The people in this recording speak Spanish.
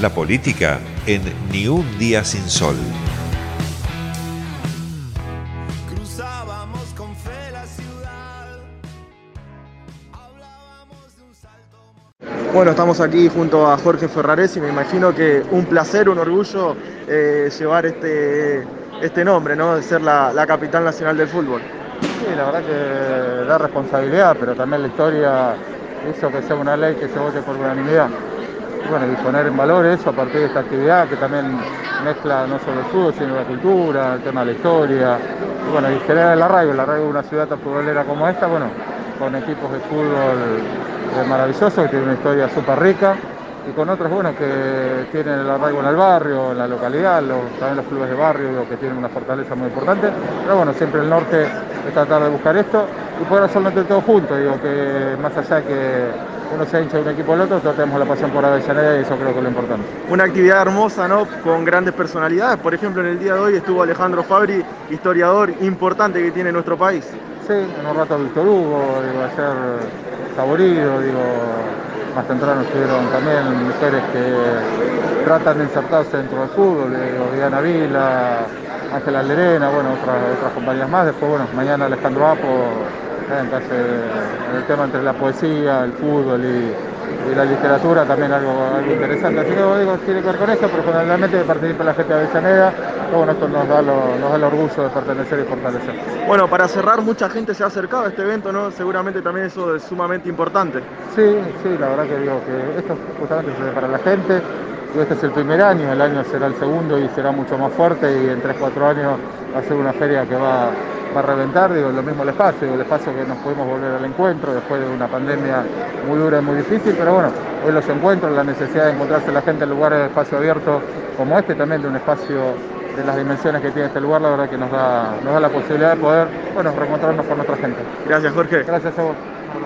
La política en Ni un día sin sol. Cruzábamos con fe la ciudad. Hablábamos de un salto. Bueno, estamos aquí junto a Jorge Ferrares y me imagino que un placer, un orgullo eh, llevar este, este nombre, ¿no? De ser la, la capital nacional del fútbol. Sí, la verdad que da responsabilidad, pero también la historia hizo que sea una ley que se vote por unanimidad. Bueno, y poner en valor eso a partir de esta actividad que también mezcla no solo el fútbol, sino la cultura, el tema de la historia. Y bueno, y generar el arraigo, el arraigo de una ciudad tan futbolera como esta, bueno, con equipos de fútbol eh, maravillosos que tienen una historia súper rica y con otros, bueno, que tienen el arraigo en el barrio, en la localidad, también los clubes de barrio que tienen una fortaleza muy importante. Pero bueno, siempre el norte es tratar de buscar esto y poder hacerlo entre todos juntos. Digo que más allá de que uno sea hincha de un equipo o el otro, todos tenemos la pasión por Avellaneda y eso creo que es lo importante. Una actividad hermosa, ¿no? Con grandes personalidades. Por ejemplo, en el día de hoy estuvo Alejandro Fabri, historiador importante que tiene nuestro país. Sí, en un rato Víctor Hugo, digo, ayer Saborido, digo, más temprano estuvieron también mujeres que tratan de insertarse dentro del fútbol, digo, Diana Vila, Ángela Lerena, bueno, otras, otras compañías más. Después, bueno, mañana Alejandro Apo, entonces en el tema entre la poesía, el fútbol y, y la literatura también algo, algo interesante. Así que digo, tiene que ver con eso, pero fundamentalmente participa la gente de Avellaneda, bueno, esto nos da, lo- nos da el orgullo de pertenecer y fortalecer. Bueno, para cerrar, mucha gente se ha acercado a este evento, ¿no? Seguramente también eso es sumamente importante. Sí, sí, la verdad que digo que esto justamente es para la gente. y Este es el primer año, el año será el segundo y será mucho más fuerte y en 3-4 años va a ser una feria que va, va a reventar, digo, lo mismo el espacio, digo, el espacio que nos pudimos volver al encuentro después de una pandemia muy dura y muy difícil, pero bueno, hoy los encuentros, la necesidad de encontrarse la gente en lugares de espacio abierto como este, también de un espacio de las dimensiones que tiene este lugar, la verdad que nos da, nos da la posibilidad de poder, bueno, reencontrarnos con nuestra gente. Gracias, Jorge. Gracias a vos.